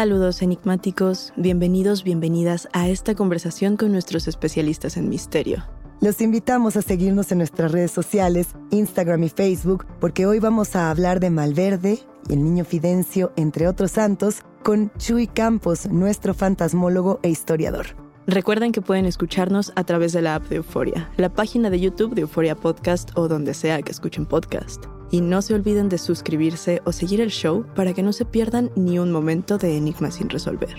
Saludos enigmáticos, bienvenidos, bienvenidas a esta conversación con nuestros especialistas en misterio. Los invitamos a seguirnos en nuestras redes sociales, Instagram y Facebook, porque hoy vamos a hablar de Malverde y el niño Fidencio, entre otros santos, con Chuy Campos, nuestro fantasmólogo e historiador. Recuerden que pueden escucharnos a través de la app de Euforia, la página de YouTube de Euforia Podcast o donde sea que escuchen podcast. Y no se olviden de suscribirse o seguir el show para que no se pierdan ni un momento de Enigma sin resolver.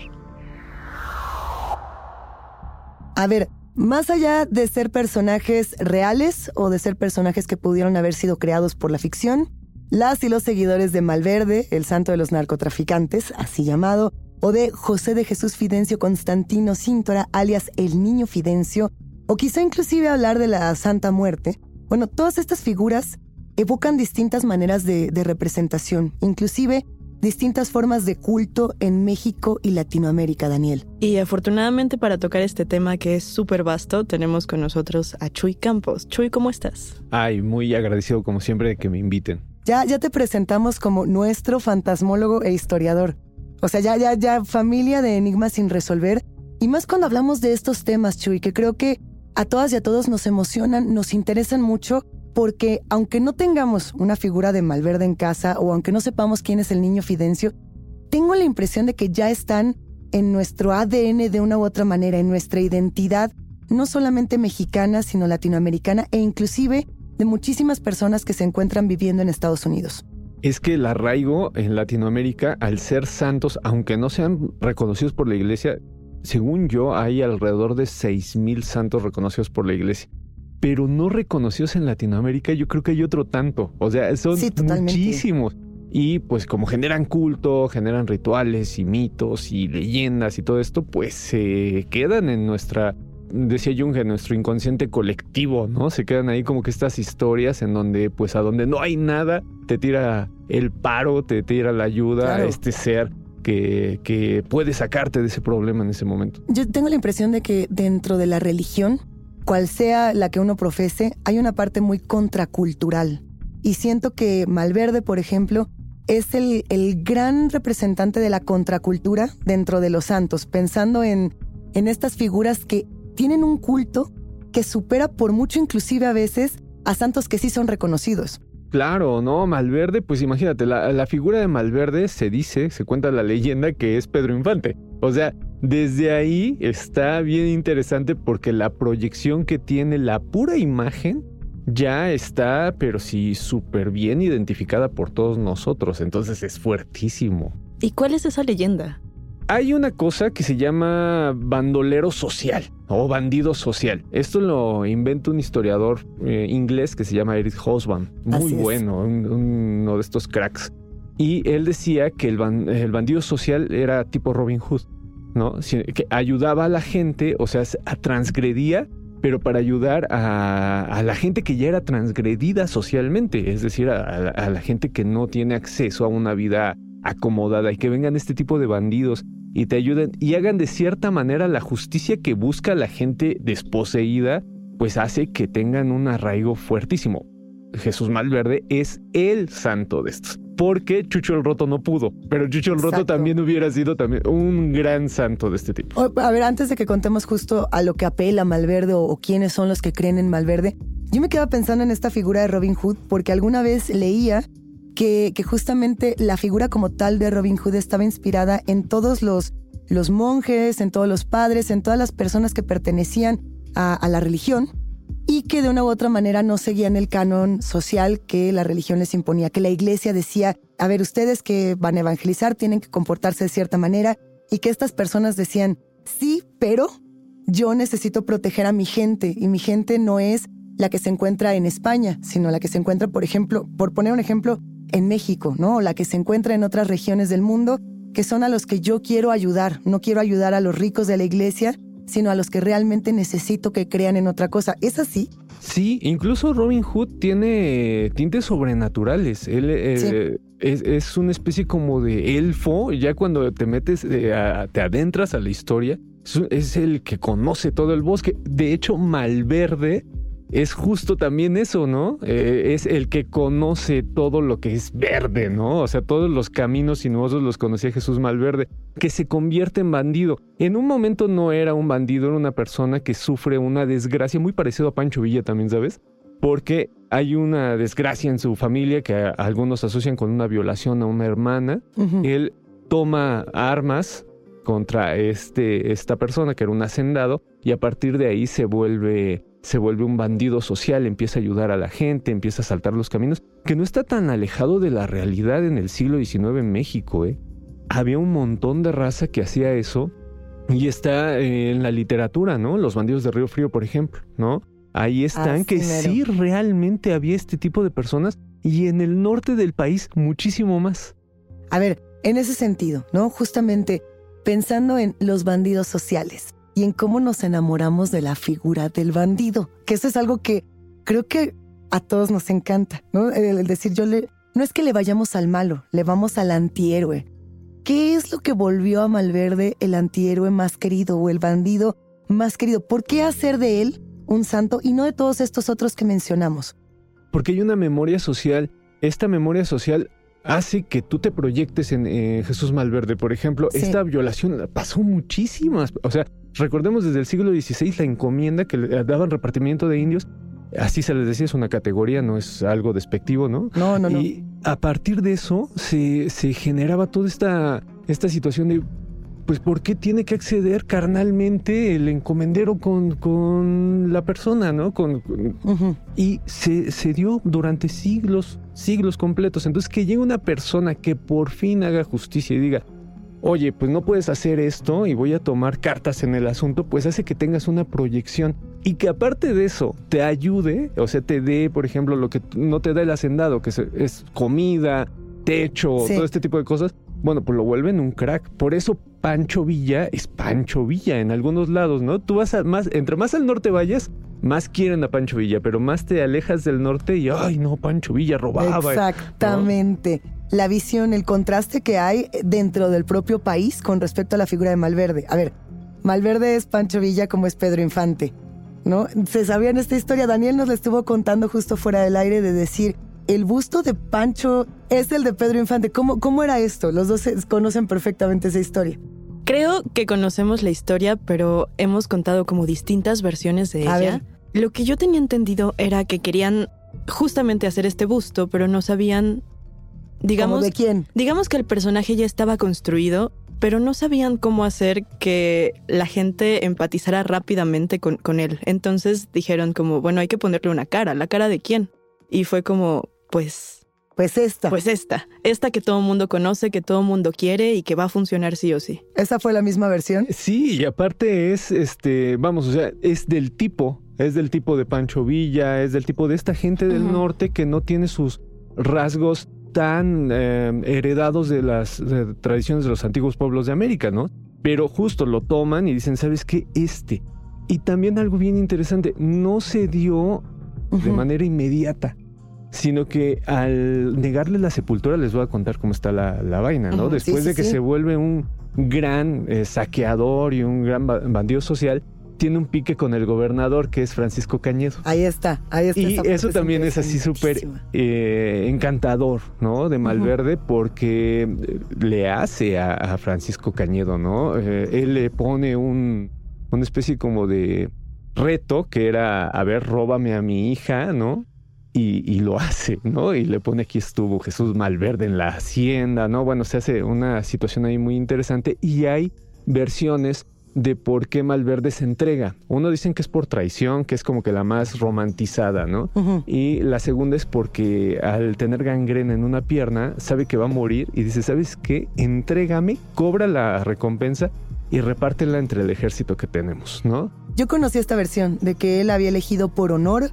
A ver, más allá de ser personajes reales o de ser personajes que pudieron haber sido creados por la ficción, las y los seguidores de Malverde, el santo de los narcotraficantes, así llamado, o de José de Jesús Fidencio Constantino Cíntora, alias el Niño Fidencio, o quizá inclusive hablar de la Santa Muerte, bueno, todas estas figuras evocan distintas maneras de, de, representación, inclusive distintas formas de culto en México y Latinoamérica, Daniel. Y afortunadamente para tocar este tema que es súper vasto, tenemos con nosotros a Chuy Campos. Chuy, ¿cómo estás? Ay, muy agradecido como siempre de que me inviten. Ya, ya te presentamos como nuestro fantasmólogo e historiador. O sea, ya, ya, ya, familia de enigmas sin resolver. Y más cuando hablamos de estos temas, Chuy, que creo que a todas y a todos nos emocionan, nos interesan mucho porque aunque no tengamos una figura de Malverde en casa o aunque no sepamos quién es el niño Fidencio, tengo la impresión de que ya están en nuestro ADN de una u otra manera, en nuestra identidad, no solamente mexicana, sino latinoamericana e inclusive de muchísimas personas que se encuentran viviendo en Estados Unidos. Es que el arraigo en Latinoamérica, al ser santos, aunque no sean reconocidos por la iglesia, según yo, hay alrededor de 6.000 santos reconocidos por la iglesia pero no reconocidos en Latinoamérica, yo creo que hay otro tanto. O sea, son sí, muchísimos. Y pues como generan culto, generan rituales y mitos y leyendas y todo esto, pues se quedan en nuestra, decía Jung, en nuestro inconsciente colectivo, ¿no? Se quedan ahí como que estas historias en donde pues a donde no hay nada, te tira el paro, te tira la ayuda claro. a este ser que, que puede sacarte de ese problema en ese momento. Yo tengo la impresión de que dentro de la religión cual sea la que uno profese, hay una parte muy contracultural. y siento que Malverde, por ejemplo, es el, el gran representante de la contracultura dentro de los santos, pensando en, en estas figuras que tienen un culto que supera por mucho inclusive a veces a santos que sí son reconocidos. Claro, ¿no? Malverde, pues imagínate, la, la, figura de Malverde se dice, se cuenta la leyenda que es Pedro Infante. O sea, desde ahí está bien interesante porque la proyección que tiene la pura imagen ya está, pero sí, súper bien identificada por todos nosotros. Entonces es fuertísimo. ¿Y cuál es esa leyenda? Hay una cosa que se llama bandolero social o bandido social. Esto lo inventa un historiador eh, inglés que se llama Eric Hobsbawm. Muy bueno, un, uno de estos cracks. Y él decía que el, ban el, bandido social era tipo Robin Hood, ¿no? Que ayudaba a la gente, o sea, transgredía, pero para ayudar a, la gente que ya era transgredida socialmente, es decir, a, a la gente que no tiene acceso a una vida acomodada y que vengan este tipo de bandidos y te ayuden y hagan de cierta manera la justicia que busca la gente desposeída, pues hace que tengan un arraigo fuertísimo. Jesús Malverde es el santo de estos. Porque Chucho el Roto no pudo, pero Chucho el Roto Exacto. también hubiera sido también un gran santo de este tipo. A ver, antes de que contemos justo a lo que apela Malverde o, o quiénes son los que creen en Malverde, yo me quedaba pensando en esta figura de Robin Hood porque alguna vez leía que, que, justamente la figura como tal de Robin Hood estaba inspirada en todos los, los monjes, en todos los padres, en todas las personas que pertenecían a, a, la religión y que de una u otra manera no seguían el canon social que la religión les imponía, que la iglesia decía, a ver, ustedes que van a evangelizar tienen que comportarse de cierta manera y que estas personas decían, sí, pero yo necesito proteger a mi gente y mi gente no es la que se encuentra en España, sino la que se encuentra, por ejemplo, por poner un ejemplo, en México, ¿no? O la que se encuentra en otras regiones del mundo, que son a los que yo quiero ayudar. No quiero ayudar a los ricos de la iglesia, sino a los que realmente necesito que crean en otra cosa. ¿Es así? Sí, incluso Robin Hood tiene tintes sobrenaturales. Él eh, sí. es, es, una especie como de elfo. Ya cuando te metes, eh, a, te adentras a la historia, es, es el que conoce todo el bosque. De hecho, Malverde es justo también eso, ¿no? Eh, es el que conoce todo lo que es verde, ¿no? O sea, todos los caminos sinuosos los conocía Jesús Malverde, que se convierte en bandido. En un momento no era un bandido, era una persona que sufre una desgracia muy parecido a Pancho Villa también, ¿sabes? Porque hay una desgracia en su familia que algunos asocian con una violación a una hermana. Uh -huh. Él toma armas contra este, esta persona que era un hacendado y a partir de ahí se vuelve se vuelve un bandido social, empieza a ayudar a la gente, empieza a saltar los caminos, que no está tan alejado de la realidad en el siglo XIX en México. ¿eh? Había un montón de raza que hacía eso y está eh, en la literatura, ¿no? Los bandidos de Río Frío, por ejemplo, ¿no? Ahí están, ah, que sí realmente había este tipo de personas y en el norte del país muchísimo más. A ver, en ese sentido, ¿no? Justamente pensando en los bandidos sociales y en cómo nos enamoramos de la figura del bandido, que eso es algo que creo que a todos nos encanta, ¿no? El decir yo le, no es que le vayamos al malo, le vamos al antihéroe. ¿Qué es lo que volvió a Malverde el antihéroe más querido o el bandido más querido? ¿Por qué hacer de él un santo y no de todos estos otros que mencionamos? Porque hay una memoria social. Esta memoria social hace que tú te proyectes en eh, Jesús Malverde. Por ejemplo, sí. esta violación pasó muchísimas. O sea, recordemos desde el siglo XVI la encomienda que le daban repartimiento de indios. Así se les decía, es una categoría, no es algo despectivo, ¿no? No, no, no. Y a partir de eso se, se generaba toda esta, esta situación de pues ¿por qué tiene que acceder carnalmente el encomendero con, con la persona, ¿no? Con, con uh -huh. Y se, se, dio durante siglos, siglos completos. Entonces que llegue una persona que por fin haga justicia y diga, oye, pues no puedes hacer esto y voy a tomar cartas en el asunto, pues hace que tengas una proyección y que aparte de eso te ayude, o sea, te dé, por ejemplo, lo que no te da el hacendado, que es comida, techo, sí. todo este tipo de cosas, bueno, pues lo vuelven un crack. Por eso Pancho Villa es Pancho Villa en algunos lados, ¿no? Tú vas a más, entre más al norte vayas, más quieren a Pancho Villa, pero más te alejas del norte y, ay, no, Pancho Villa robaba. Exactamente. La visión, el contraste que hay dentro del propio país con respecto a la figura de Malverde. A ver, Malverde es Pancho Villa como es Pedro Infante, ¿no? Se sabía en esta historia, Daniel nos la estuvo contando justo fuera del aire de decir, el busto de Pancho es el de Pedro Infante. ¿Cómo, cómo era esto? Los dos conocen perfectamente esa historia. Creo que conocemos la historia, pero hemos contado como distintas versiones de A ella. Lo que yo tenía entendido era que querían justamente hacer este busto, pero no sabían, digamos, ¿Cómo de quién? digamos que el personaje ya estaba construido, pero no sabían cómo hacer que la gente empatizara rápidamente con, con él. Entonces dijeron como, bueno, hay que ponerle una cara. ¿La cara de quién? Y fue como, pues, Pues esta. pues esta. Esta que todo el mundo conoce, que todo el mundo quiere y que va a funcionar sí o sí. ¿Esa fue la misma versión? Sí, y aparte es, este, vamos, o sea, es del tipo, es del tipo de Pancho Villa, es del tipo de esta gente del norte que no tiene sus rasgos tan eh, heredados de las eh, tradiciones de los antiguos pueblos de América, ¿no? Pero justo lo toman y dicen, ¿sabes qué? Este. Y también algo bien interesante, no se dio de manera inmediata, sino que al negarle la sepultura, les voy a contar cómo está la, la vaina, ¿no? Después sí, de que sí. se vuelve un gran eh, saqueador y un gran ba- bandido social, tiene un pique con el gobernador que es Francisco Cañedo. Ahí está, ahí está. Y eso también es así súper eh, encantador, ¿no? De Malverde porque le hace a, a Francisco Cañedo, ¿no? Eh, él le pone un, una especie como de reto que era, a ver, róbame a mi hija, ¿no? Y, y lo hace, ¿no? Y le pone aquí estuvo Jesús Malverde en la hacienda, ¿no? Bueno, se hace una situación ahí muy interesante y hay versiones de por qué Malverde se entrega. Uno dicen que es por traición, que es como que la más romantizada, ¿no? Ujú. Y la segunda es porque al tener gangrena en una pierna, sabe que va a morir y dice, ¿sabes qué? Entrégame, cobra la recompensa y repártela entre el ejército que tenemos, ¿no? Yo conocí esta versión de que él había elegido por honor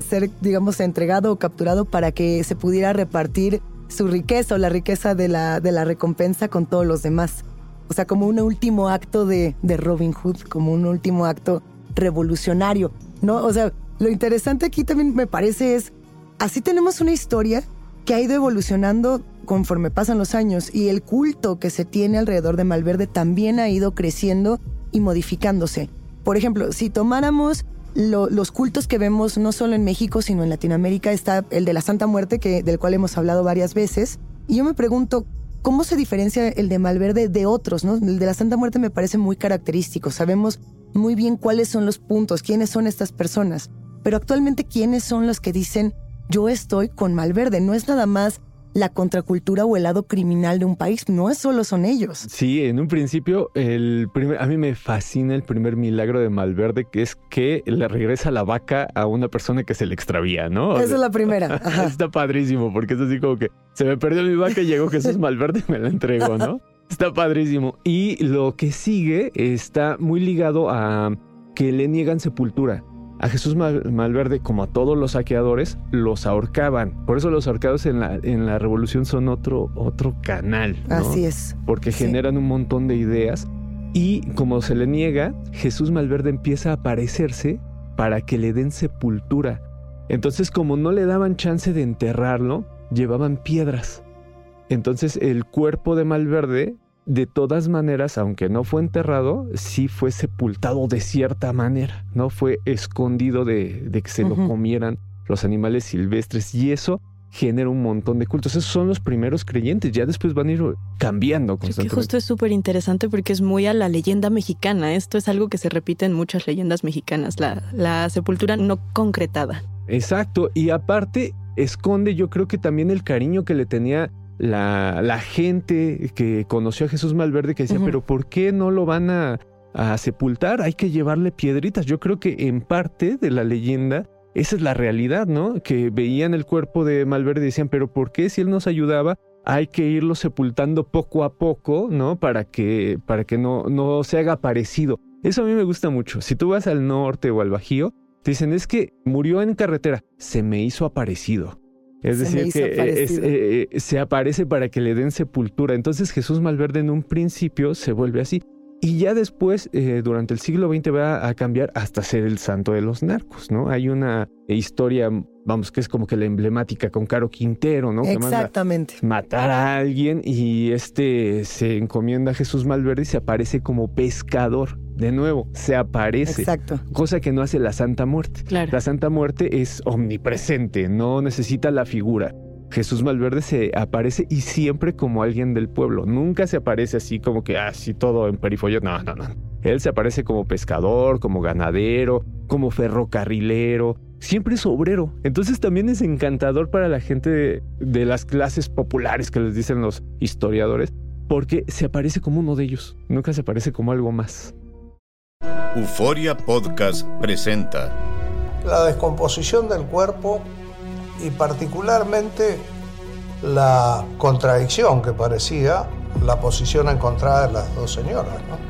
ser, digamos, entregado o capturado para que se pudiera repartir su riqueza o la riqueza de la, de la recompensa con todos los demás. O sea, como un último acto de, de Robin Hood, como un último acto revolucionario, ¿no? O sea, lo interesante aquí también me parece es, así tenemos una historia que ha ido evolucionando conforme pasan los años y el culto que se tiene alrededor de Malverde también ha ido creciendo y modificándose. Por ejemplo, si tomáramos lo- los cultos que vemos no solo en México, sino en Latinoamérica, está el de la Santa Muerte, que, del cual hemos hablado varias veces. Y yo me pregunto, ¿cómo se diferencia el de Malverde de otros? ¿no? El de la Santa Muerte me parece muy característico. Sabemos muy bien cuáles son los puntos, quiénes son estas personas. Pero actualmente, ¿quiénes son los que dicen, yo estoy con Malverde? No es nada más la contracultura o el lado criminal de un país, no es solo son ellos. Sí, en un principio, el primer, a mí me fascina el primer milagro de Malverde, que es que le regresa la vaca a una persona que se le extravía, ¿no? Esa es la primera. Ajá. Está padrísimo, porque es así como que se me perdió mi vaca y llegó Jesús Malverde y me la entregó, ¿no? Está padrísimo. Y lo que sigue está muy ligado a que le niegan sepultura. A Jesús Mal- Malverde, como a todos los saqueadores, los ahorcaban. Por eso los ahorcados en la, en la revolución son otro, otro canal. ¿no? Así es. porque Sí. generan un montón de ideas. Y como se le niega, Jesús Malverde empieza a aparecerse para que le den sepultura. Entonces, como no le daban chance de enterrarlo, llevaban piedras. Entonces, el cuerpo de Malverde, de todas maneras, aunque no fue enterrado, sí fue sepultado de cierta manera, ¿no? Fue escondido de, de que se lo comieran los animales silvestres. Y eso genera un montón de cultos. Esos son los primeros creyentes, ya después van a ir cambiando Creo que constantemente. justo es súper interesante porque es muy a la leyenda mexicana. Esto es algo que se repite en muchas leyendas mexicanas, la, la sepultura no concretada. Exacto, y aparte esconde yo creo que también el cariño que le tenía la, la gente que conoció a Jesús Malverde que decía, pero ¿por qué no lo van a, a sepultar? Hay que llevarle piedritas. Yo creo que en parte de la leyenda esa es la realidad, ¿no? Que veían el cuerpo de Malverde y decían, pero ¿por qué si él nos ayudaba? Hay que irlo sepultando poco a poco, ¿no? Para que, para que no, no se haga parecido. Eso a mí me gusta mucho. Si tú vas al norte o al Bajío, te dicen, es que murió en carretera, se me hizo aparecido. Es Se decir, que es- eh, eh, se aparece para que le den sepultura. Entonces Jesús Malverde en un principio se vuelve así. Y ya después, eh, durante el siglo XX, va a cambiar hasta ser el santo de los narcos, ¿no? Hay una historia vamos, que es como que la emblemática con Caro Quintero, ¿no? Que manda Exactamente. matar a alguien y este se encomienda a Jesús Malverde y se aparece como pescador. De nuevo, se aparece. Exacto. Cosa que no hace la Santa Muerte. Claro. La Santa Muerte es omnipresente, no necesita la figura. Jesús Malverde se aparece y siempre como alguien del pueblo. Nunca se aparece así como que así todo en perifollo. No, no, no. Él se aparece como pescador, como ganadero, como ferrocarrilero. Siempre es obrero. Entonces también es encantador para la gente de, de las clases populares que les dicen los historiadores, porque se aparece como uno de ellos. Nunca se aparece como algo más. Euforia Podcast presenta la descomposición del cuerpo y particularmente la contradicción que parecía la posición encontrada de las dos señoras. ¿no?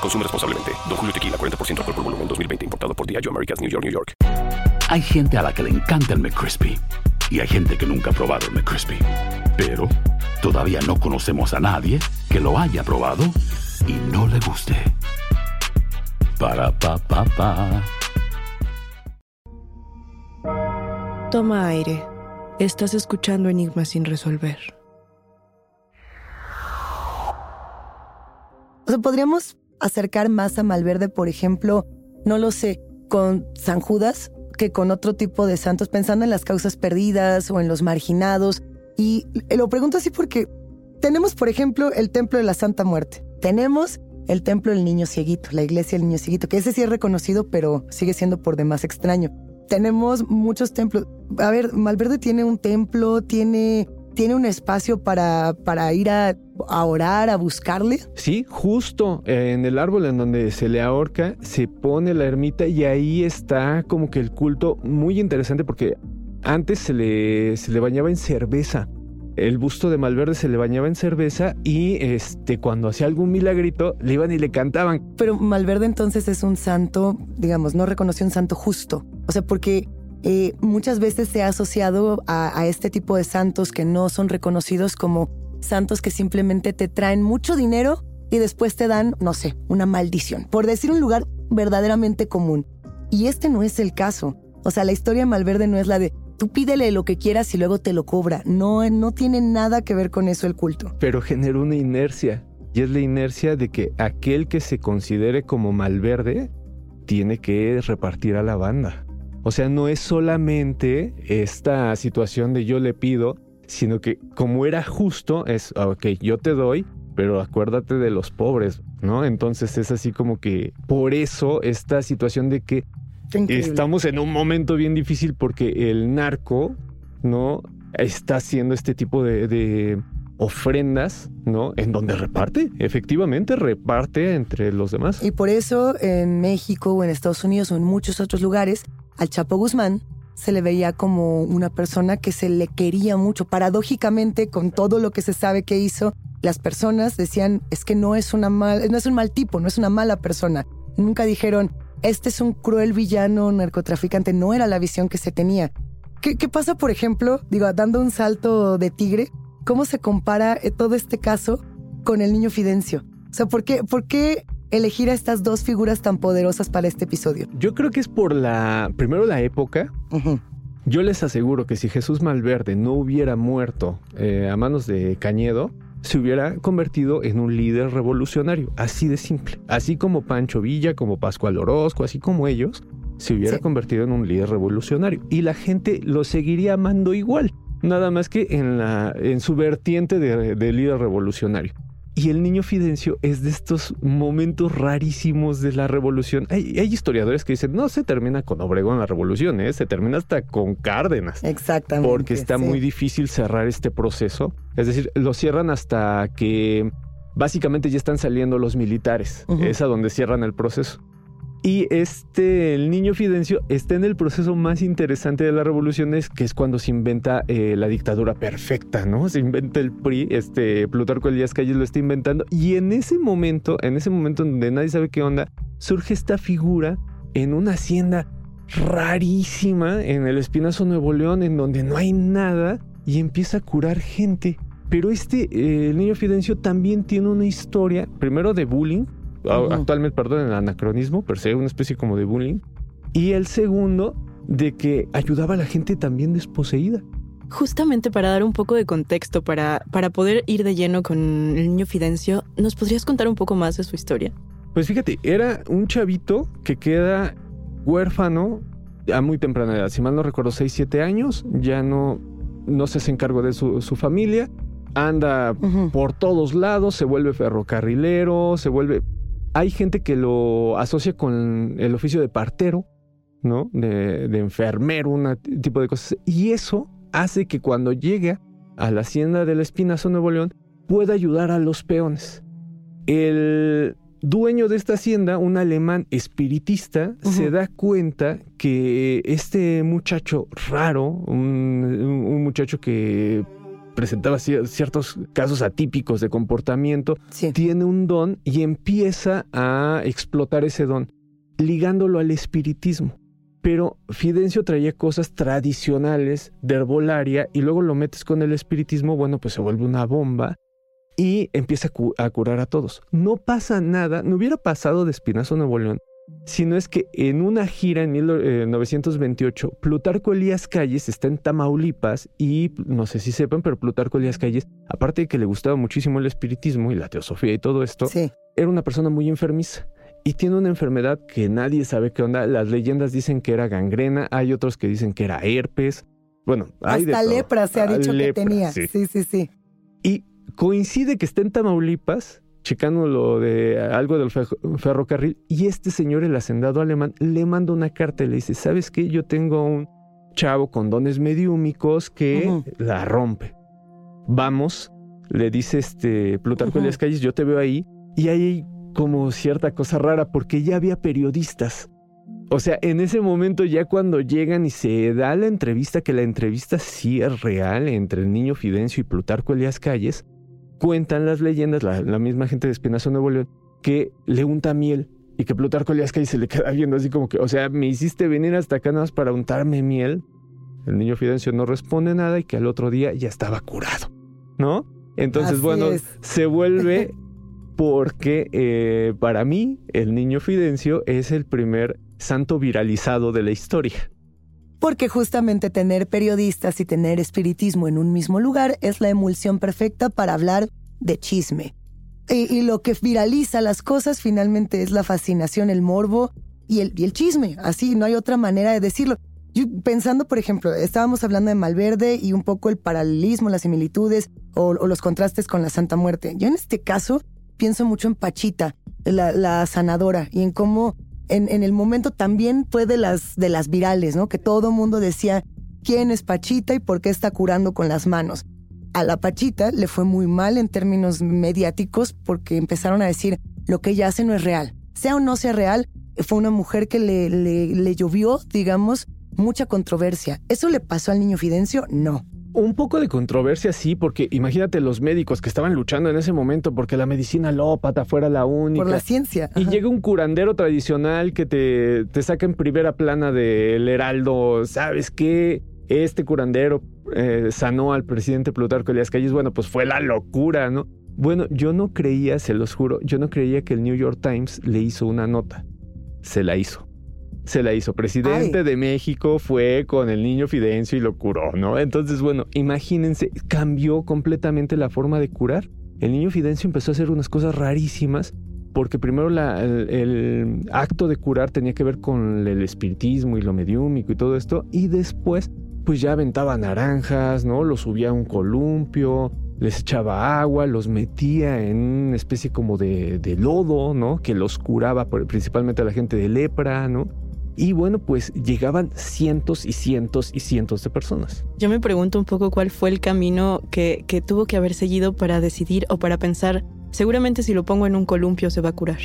Consume responsablemente. Don Julio Tequila, 40% alcohol por volumen, 2020. Importado por Diageo Americas, New York, New York. Hay gente a la que le encanta el McCrispy. Y hay gente que nunca ha probado el McCrispy. Pero todavía no conocemos a nadie que lo haya probado y no le guste. Para, pa, pa, pa. Toma aire. Estás escuchando Enigmas sin resolver. O sea, podríamos acercar más a Malverde, por ejemplo, no lo sé, con San Judas que con otro tipo de santos, pensando en las causas perdidas o en los marginados. Y lo pregunto así porque tenemos, por ejemplo, el Templo de la Santa Muerte. Tenemos el Templo del Niño Cieguito, la Iglesia del Niño Cieguito, que ese sí es reconocido, pero sigue siendo por demás extraño. Tenemos muchos templos. A ver, Malverde tiene un templo, tiene, tiene un espacio para, para ir a, a orar, a buscarle. Sí, justo en el árbol en donde se le ahorca, se pone la ermita y ahí está como que el culto muy interesante porque antes se le, se le bañaba en cerveza. El busto de Malverde se le bañaba en cerveza y este, cuando hacía algún milagrito le iban y le cantaban. Pero Malverde entonces es un santo, digamos, no reconoció un santo justo. O sea, porque eh, muchas veces se ha asociado a, este tipo de santos que no son reconocidos como santos que simplemente te traen mucho dinero y después te dan, no sé, una maldición, por decir un lugar verdaderamente común. Y este no es el caso. O sea, la historia de Malverde no es la de tú pídele lo que quieras y luego te lo cobra. No, no tiene nada que ver con eso el culto. Pero generó una inercia. Y es la inercia de que aquel que se considere como Malverde tiene que repartir a la banda. O sea, no es solamente esta situación de yo le pido, sino que como era justo, es, ok, yo te doy, pero acuérdate de los pobres, ¿no? Entonces es así como que por eso esta situación de que estamos en un momento bien difícil porque el narco, ¿no? Está haciendo este tipo de, de ofrendas, ¿no? En donde reparte, efectivamente reparte entre los demás. Y por eso en México o en Estados Unidos o en muchos otros lugares, al Chapo Guzmán se le veía como una persona que se le quería mucho. Paradójicamente, con todo lo que se sabe que hizo, las personas decían, es que no es, una mal, no es un mal tipo, no es una mala persona. Nunca dijeron, este es un cruel villano narcotraficante. No era la visión que se tenía. ¿Qué, qué pasa, por ejemplo, digo, dando un salto de tigre, cómo se compara todo este caso con el niño Fidencio? O sea, ¿por qué, por qué elegir a estas dos figuras tan poderosas para este episodio? Yo creo que es por la, primero la época, Yo les aseguro que si Jesús Malverde no hubiera muerto eh, a manos de Cañedo, se hubiera convertido en un líder revolucionario, así de simple. Así como Pancho Villa, como Pascual Orozco, así como ellos, se hubiera convertido en un líder revolucionario. Y la gente lo seguiría amando igual, nada más que en, la, en su vertiente de, de líder revolucionario. Y el niño Fidencio es de estos momentos rarísimos de la revolución. Hay, hay, historiadores que dicen, no se termina con Obregón la revolución, ¿eh? se termina hasta con Cárdenas. Exactamente. Porque está sí. muy difícil cerrar este proceso. Es decir, lo cierran hasta que básicamente ya están saliendo los militares. Es a donde cierran el proceso. Y este, el niño Fidencio está en el proceso más interesante de la revolución, es que es cuando se inventa eh, la dictadura perfecta, ¿no? Se inventa el PRI, este Plutarco Elías Calles lo está inventando. Y en ese momento, en ese momento donde nadie sabe qué onda, surge esta figura en una hacienda rarísima en el Espinazo Nuevo León, en donde no hay nada, y empieza a curar gente. Pero este, eh, el niño Fidencio también tiene una historia, primero de bullying, Ujú. actualmente, perdón, el anacronismo, per se, una especie como de bullying. Y el segundo, de que ayudaba a la gente también desposeída. Justamente para dar un poco de contexto, para, para poder ir de lleno con el niño Fidencio, ¿nos podrías contar un poco más de su historia? Pues fíjate, era un chavito que queda huérfano a muy temprana edad. Si mal no recuerdo, 6, 7 años, ya no, no se hace encargo de su, su familia, anda por todos lados, se vuelve ferrocarrilero, se vuelve... Hay gente que lo asocia con el oficio de partero, ¿no? De, de enfermero, un tipo de cosas. Y eso hace que cuando llega a la hacienda del Espinazo Nuevo León pueda ayudar a los peones. El dueño de esta hacienda, un alemán espiritista, se da cuenta que este muchacho raro, un, un muchacho que presentaba cier- ciertos casos atípicos de comportamiento, tiene un don y empieza a explotar ese don, ligándolo al espiritismo. Pero Fidencio traía cosas tradicionales de herbolaria y luego lo metes con el espiritismo, bueno, pues se vuelve una bomba y empieza a, cu- a curar a todos. No pasa nada, no hubiera pasado de Espinazo Nuevo León, sino es que en una gira en 1928, Plutarco Elías Calles está en Tamaulipas y no sé si sepan, pero Plutarco Elías Calles, aparte de que le gustaba muchísimo el espiritismo y la teosofía y todo esto, era una persona muy enfermiza. Y tiene una enfermedad que nadie sabe qué onda. Las leyendas dicen que era gangrena, hay otros que dicen que era herpes. Bueno, hay de Hasta todo. lepra se ha Ah, dicho lepra, que tenía. sí. Sí, sí, sí. Y coincide que está en Tamaulipas, checando lo de algo del fe- ferrocarril, y este señor, el hacendado alemán, le manda una carta y le dice, ¿sabes qué? Yo tengo un chavo con dones mediúmicos que la rompe. Vamos, le dice este Plutarco Elías Calles, yo te veo ahí, y hay como cierta cosa rara, porque ya había periodistas. O sea, en ese momento ya cuando llegan y se da la entrevista, que la entrevista sí es real entre el niño Fidencio y Plutarco Elías Calles, cuentan las leyendas, la, la misma gente de Espinazo Nuevo León, que le unta miel y que Plutarco Elías Calles se le queda viendo así como que, o sea, me hiciste venir hasta acá nada más para untarme miel. El niño Fidencio no responde nada y que al otro día ya estaba curado, ¿no? Entonces, Así bueno, es. se vuelve porque eh, para mí el niño Fidencio es el primer santo viralizado de la historia. Porque justamente tener periodistas y tener espiritismo en un mismo lugar es la emulsión perfecta para hablar de chisme. Y, lo que viraliza las cosas finalmente es la fascinación, el morbo y el, chisme. Así, no hay otra manera de decirlo. Yo, pensando, por ejemplo, estábamos hablando de Malverde y un poco el paralelismo, las similitudes o, los contrastes con la Santa Muerte. Yo en este caso pienso mucho en Pachita, la sanadora, y en cómo en, en el momento también fue de las, de las virales, ¿no? Que todo mundo decía quién es Pachita y por qué está curando con las manos. A la Pachita le fue muy mal en términos mediáticos porque empezaron a decir lo que ella hace no es real. Sea o no sea real, fue una mujer que le, le, le llovió, digamos, mucha controversia. ¿Eso le pasó al niño Fidencio? No. Un poco de controversia, sí, porque imagínate los médicos que estaban luchando en ese momento porque la medicina alópata fuera la única. Por la ciencia. Y llega un curandero tradicional que te, te saca en primera plana del Heraldo. ¿Sabes qué? Este curandero eh, sanó al presidente Plutarco Elías Calles. Bueno, pues fue la locura, ¿no? Bueno, yo no creía, se los juro, yo no creía que el New York Times le hizo una nota. Se la hizo. Se la hizo. Presidente de México fue con el niño Fidencio y lo curó, ¿no? Entonces, bueno, imagínense, cambió completamente la forma de curar. El niño Fidencio empezó a hacer unas cosas rarísimas porque primero la- el, el acto de curar tenía que ver con el espiritismo y lo mediúmico y todo esto, y después pues ya aventaba naranjas, ¿no? Los subía a un columpio, les echaba agua, los metía en una especie como de, de lodo, ¿no? Que los curaba por- principalmente a la gente de lepra, ¿no? Y bueno, pues llegaban cientos y cientos y cientos de personas. Yo me pregunto un poco cuál fue el camino que, que tuvo que haber seguido para decidir o para pensar, seguramente si lo pongo en un columpio se va a curar.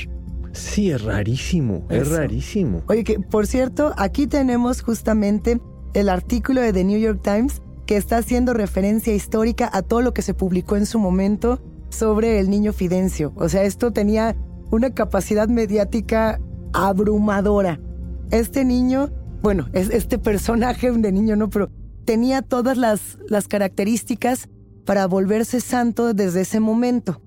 Sí, es rarísimo, es rarísimo. Oye, que por cierto, aquí tenemos justamente el artículo de The New York Times que está haciendo referencia histórica a todo lo que se publicó en su momento sobre el niño Fidencio. O sea, esto tenía una capacidad mediática abrumadora. Este niño, bueno, es este personaje de niño, no, pero tenía todas las, las características para volverse santo desde ese momento.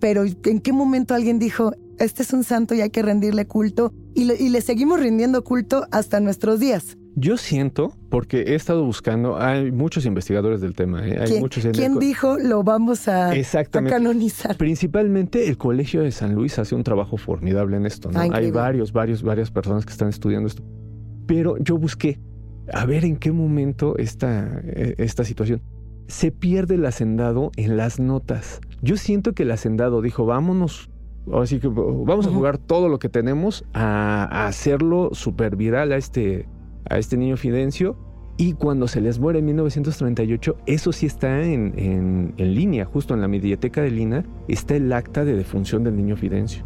Pero ¿en qué momento alguien dijo, este es un santo y hay que rendirle culto? Y le, y le seguimos rindiendo culto hasta nuestros días. Yo siento, porque he estado buscando, hay muchos investigadores del tema, ¿eh? hay ¿Quién, muchos quién dijo lo vamos a, a Exactamente. canonizar? Principalmente el Colegio de San Luis hace un trabajo formidable en esto. ¿no? Ah, Hay varios, varios, varias personas que están estudiando esto. Pero yo busqué a ver en qué momento esta, eh, esta situación. Se pierde el hacendado en las notas. Yo siento que el hacendado dijo, vámonos, así que vamos a jugar todo lo que tenemos a, a hacerlo super viral a este, a este niño Fidencio. Y cuando se les muere en 1938, eso sí está en, en- en línea, justo en la mediateca de Lina, está el acta de defunción del niño Fidencio.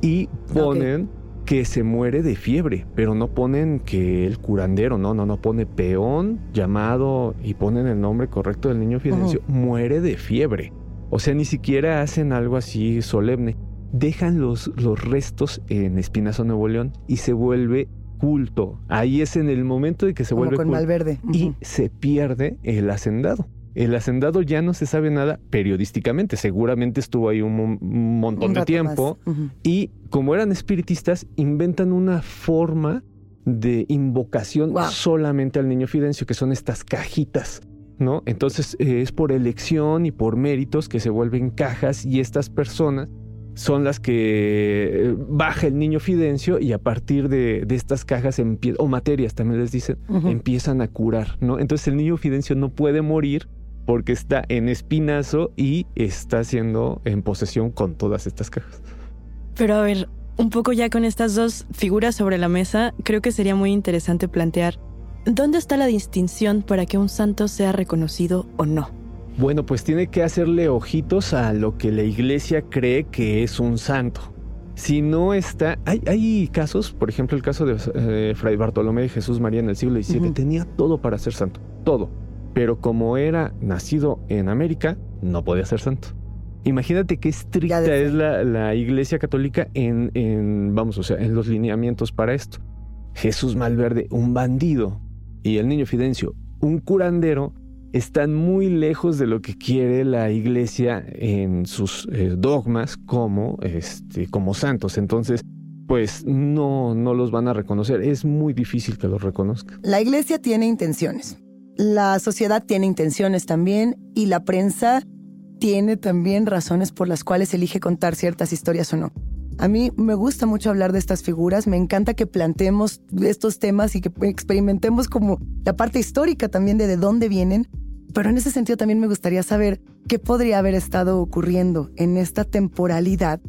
Y ponen que se muere de fiebre, pero no ponen que el curandero, no, no, no, pone peón llamado y ponen el nombre correcto del niño Fidencio, muere de fiebre. O sea, ni siquiera hacen algo así solemne. Dejan los, los restos en Espinazo, Nuevo León y se vuelve culto. Ahí es en el momento de que se Como vuelve con. Malverde. Y se pierde el hacendado. El hacendado ya no se sabe nada periodísticamente. Seguramente estuvo ahí un, mon- un montón Un de tiempo. Y como eran espiritistas, inventan una forma de invocación solamente al niño Fidencio, que son estas cajitas. ¿No? Entonces eh, es por elección y por méritos que se vuelven cajas y estas personas son las que eh, baja el niño Fidencio y a partir de, de estas cajas o materias también les dicen, empiezan a curar, ¿no? Entonces el niño Fidencio no puede morir porque está en espinazo y está siendo en posesión con todas estas cajas. Pero a ver, un poco ya con estas dos figuras sobre la mesa, creo que sería muy interesante plantear, ¿dónde está la distinción para que un santo sea reconocido o no? Bueno, pues tiene que hacerle ojitos a lo que la iglesia cree que es un santo. Si no está, hay, hay casos, por ejemplo el caso de eh, Fray Bartolomé de Jesús María en el siglo XVII, tenía todo para ser santo, todo. Pero como era nacido en América, no podía ser santo. Imagínate qué estricta es la, la iglesia católica en, en, vamos, o sea, en los lineamientos para esto. Jesús Malverde, un bandido, y el niño Fidencio, un curandero, están muy lejos de lo que quiere la iglesia en sus eh, dogmas como, este, como santos. Entonces, pues no, no los van a reconocer. Es muy difícil que los reconozcan. La iglesia tiene intenciones. La sociedad tiene intenciones también y la prensa tiene también razones por las cuales elige contar ciertas historias o no. A mí me gusta mucho hablar de estas figuras, me encanta que planteemos estos temas y que experimentemos como la parte histórica también de de dónde vienen, pero en ese sentido también me gustaría saber qué podría haber estado ocurriendo en esta temporalidad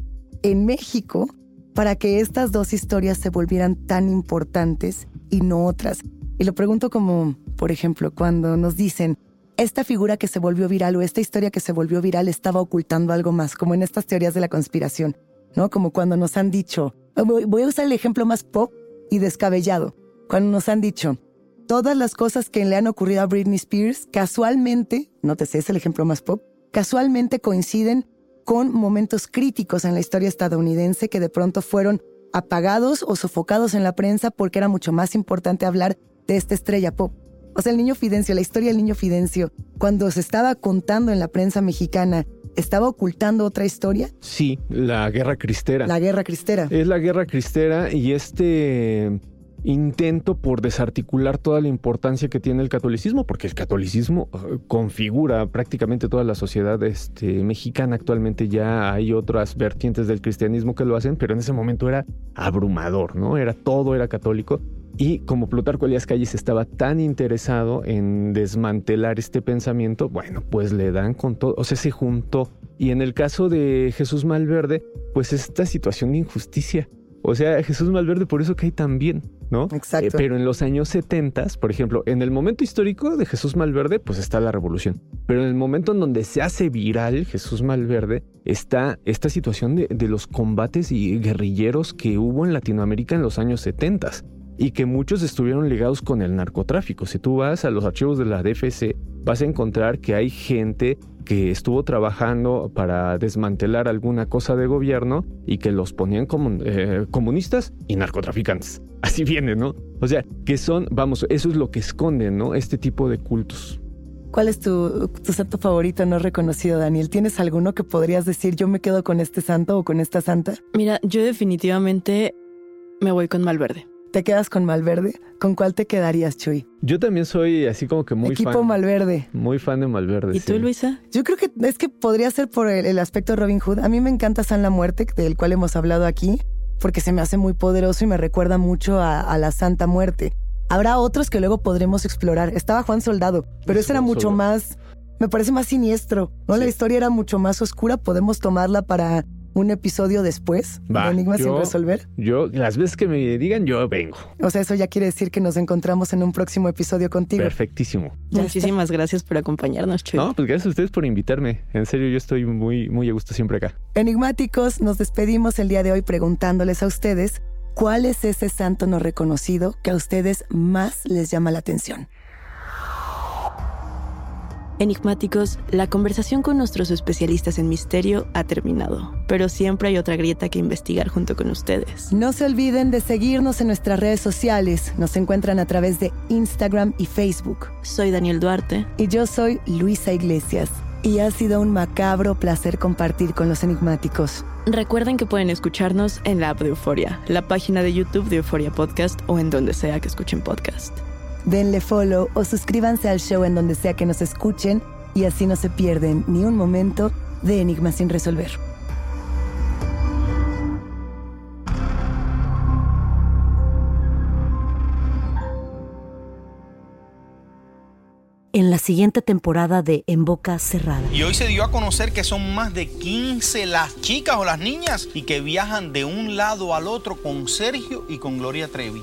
en México para que estas dos historias se volvieran tan importantes y no otras. Y lo pregunto como, por ejemplo, cuando nos dicen, esta figura que se volvió viral o esta historia que se volvió viral estaba ocultando algo más, como en estas teorías de la conspiración, ¿no? Como cuando nos han dicho, voy a usar el ejemplo más pop y descabellado, cuando nos han dicho, todas las cosas que le han ocurrido a Britney Spears casualmente, no te sé, es el ejemplo más pop, casualmente coinciden con momentos críticos en la historia estadounidense que de pronto fueron apagados o sofocados en la prensa porque era mucho más importante hablar de esta estrella pop. O sea, el niño Fidencio, la historia del niño Fidencio, cuando se estaba contando en la prensa mexicana, ¿estaba ocultando otra historia? Sí, la guerra cristera. La guerra cristera. Es la guerra cristera y este intento por desarticular toda la importancia que tiene el catolicismo, porque el catolicismo eh, configura prácticamente toda la sociedad este, mexicana. Actualmente ya hay otras vertientes del cristianismo que lo hacen, pero en ese momento era abrumador, ¿no? Era todo, era católico. Y como Plutarco Elías Calles estaba tan interesado en desmantelar este pensamiento, bueno, pues le dan con todo, o sea, se juntó. Y en el caso de Jesús Malverde, pues esta situación de injusticia. O sea, Jesús Malverde por eso cae tan bien, ¿no? Exacto. Eh, pero en los años 70, por ejemplo, en el momento histórico de Jesús Malverde, pues está la revolución. Pero en el momento en donde se hace viral Jesús Malverde, está esta situación de, de los combates y guerrilleros que hubo en Latinoamérica en los años 70 y que muchos estuvieron ligados con el narcotráfico. Si tú vas a los archivos de la DFC, vas a encontrar que hay gente que estuvo trabajando para desmantelar alguna cosa de gobierno y que los ponían como eh, comunistas y narcotraficantes. Así viene, ¿no? O sea, que son, vamos, eso es lo que esconden, ¿no? Este tipo de cultos. ¿Cuál es tu, tu, santo favorito no reconocido, Daniel? ¿Tienes alguno que podrías decir yo me quedo con este santo o con esta santa? Mira, yo definitivamente me voy con Malverde. ¿Te quedas con Malverde? ¿Con cuál te quedarías, Chuy? Yo también soy así como que muy Equipo fan. Malverde. Muy fan de Malverde. ¿Y tú. Luisa? Yo creo que es que podría ser por el, el aspecto Robin Hood. A mí me encanta San la Muerte, del cual hemos hablado aquí, porque se me hace muy poderoso y me recuerda mucho a, a la Santa Muerte. Habrá otros que luego podremos explorar. Estaba Juan Soldado, pero ese era mucho Soldado. más, me parece más siniestro, ¿no? La historia era mucho más oscura. Podemos tomarla para un episodio después Va, de Enigmas sin resolver. Yo, las veces que me digan, yo vengo. O sea, eso ya quiere decir que nos encontramos en un próximo episodio contigo. Perfectísimo. Ya Muchísimas gracias por acompañarnos, Chuy. No, pues gracias a ustedes por invitarme. En serio, yo estoy muy, muy a gusto siempre acá. Enigmáticos, nos despedimos el día de hoy preguntándoles a ustedes cuál es ese santo no reconocido que a ustedes más les llama la atención. Enigmáticos, la conversación con nuestros especialistas en misterio ha terminado, pero siempre hay otra grieta que investigar junto con ustedes. No se olviden de seguirnos en nuestras redes sociales. Nos encuentran a través de Instagram y Facebook. Soy Daniel Duarte. Y yo soy Luisa Iglesias. Y ha sido un macabro placer compartir con los enigmáticos. Recuerden que pueden escucharnos en la app de Euforia, la página de YouTube de Euforia Podcast o en donde sea que escuchen podcast. Denle follow o suscríbanse al show en donde sea que nos escuchen y así no se pierden ni un momento de Enigmas sin resolver. En la siguiente temporada de En Boca Cerrada. Y hoy se dio a conocer que son más de 15 las chicas o las niñas y que viajan de un lado al otro con Sergio y con Gloria Trevi.